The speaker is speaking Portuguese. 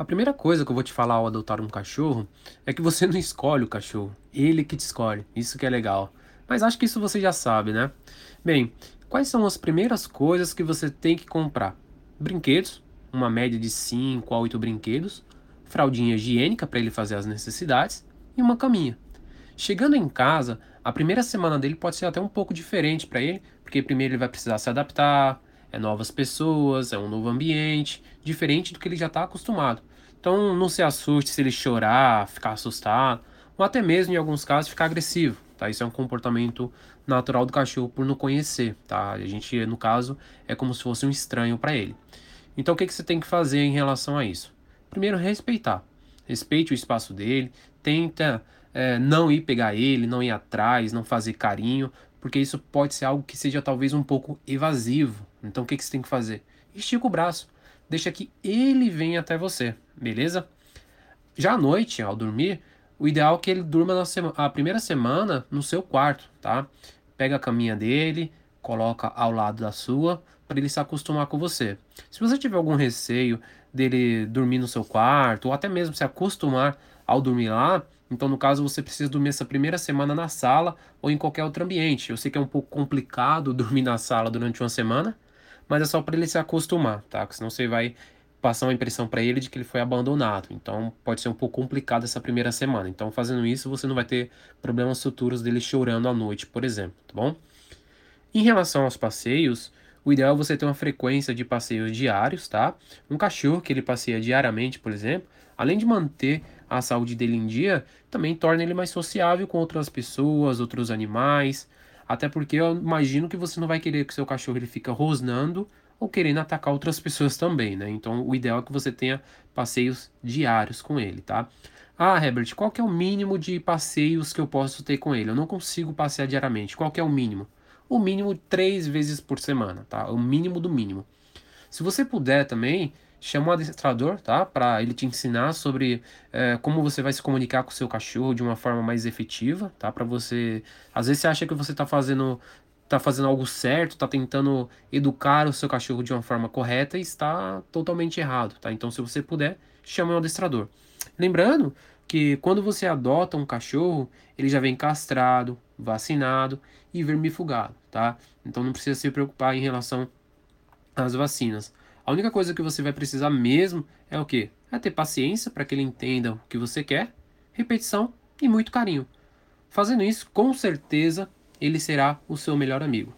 A primeira coisa que eu vou te falar ao adotar um cachorro é que você não escolhe o cachorro, ele que te escolhe. Isso que é legal. Mas acho que isso você já sabe, né? Bem, quais são as primeiras coisas que você tem que comprar? Brinquedos, uma média de 5 a 8 brinquedos, fraldinha higiênica para ele fazer as necessidades e uma caminha. Chegando em casa, a primeira semana dele pode ser até um pouco diferente para ele, porque primeiro ele vai precisar se adaptar, é novas pessoas, é um novo ambiente, diferente do que ele já está acostumado. Então não se assuste se ele chorar, ficar assustado, ou até mesmo em alguns casos ficar agressivo, tá? Isso é um comportamento natural do cachorro por não conhecer, tá? A gente, no caso, é como se fosse um estranho para ele. Então o que, que você tem que fazer em relação a isso? Primeiro, respeitar. Respeite o espaço dele, tenta é, não ir pegar ele, não ir atrás, não fazer carinho, porque isso pode ser algo que seja talvez um pouco evasivo. Então o que, que você tem que fazer? Estica o braço, deixa que ele venha até você, beleza? Já à noite, ao dormir, o ideal é que ele durma na sema, a primeira semana no seu quarto, tá? Pega a caminha dele, coloca ao lado da sua, para ele se acostumar com você. Se você tiver algum receio dele dormir no seu quarto, ou até mesmo se acostumar ao dormir lá, então no caso você precisa dormir essa primeira semana na sala ou em qualquer outro ambiente. Eu sei que é um pouco complicado dormir na sala durante uma semana, mas é só para ele se acostumar, tá? Porque senão você vai passar uma impressão para ele de que ele foi abandonado. Então pode ser um pouco complicado essa primeira semana. Então fazendo isso você não vai ter problemas futuros dele chorando à noite, por exemplo, tá bom? Em relação aos passeios, o ideal é você ter uma frequência de passeios diários, tá? Um cachorro que ele passeia diariamente, por exemplo, além de manter a saúde dele em dia, também torna ele mais sociável com outras pessoas, outros animais, até porque eu imagino que você não vai querer que seu cachorro ele fica rosnando ou querendo atacar outras pessoas também, né? Então o ideal é que você tenha passeios diários com ele, tá? Ah, Herbert, qual que é o mínimo de passeios que eu posso ter com ele? Eu não consigo passear diariamente. Qual que é o mínimo? O mínimo três vezes por semana, tá? O mínimo do mínimo. Se você puder também, chama um adestrador, tá? Para ele te ensinar sobre é, como você vai se comunicar com o seu cachorro de uma forma mais efetiva, tá? Para você, às vezes você acha que você está fazendo tá fazendo algo certo, está tentando educar o seu cachorro de uma forma correta e está totalmente errado, tá? Então, se você puder, chame um adestrador. Lembrando que quando você adota um cachorro, ele já vem castrado, vacinado e vermifugado, tá? Então não precisa se preocupar em relação às vacinas. A única coisa que você vai precisar mesmo é o que? É ter paciência para que ele entenda o que você quer, repetição e muito carinho. Fazendo isso, com certeza, ele será o seu melhor amigo.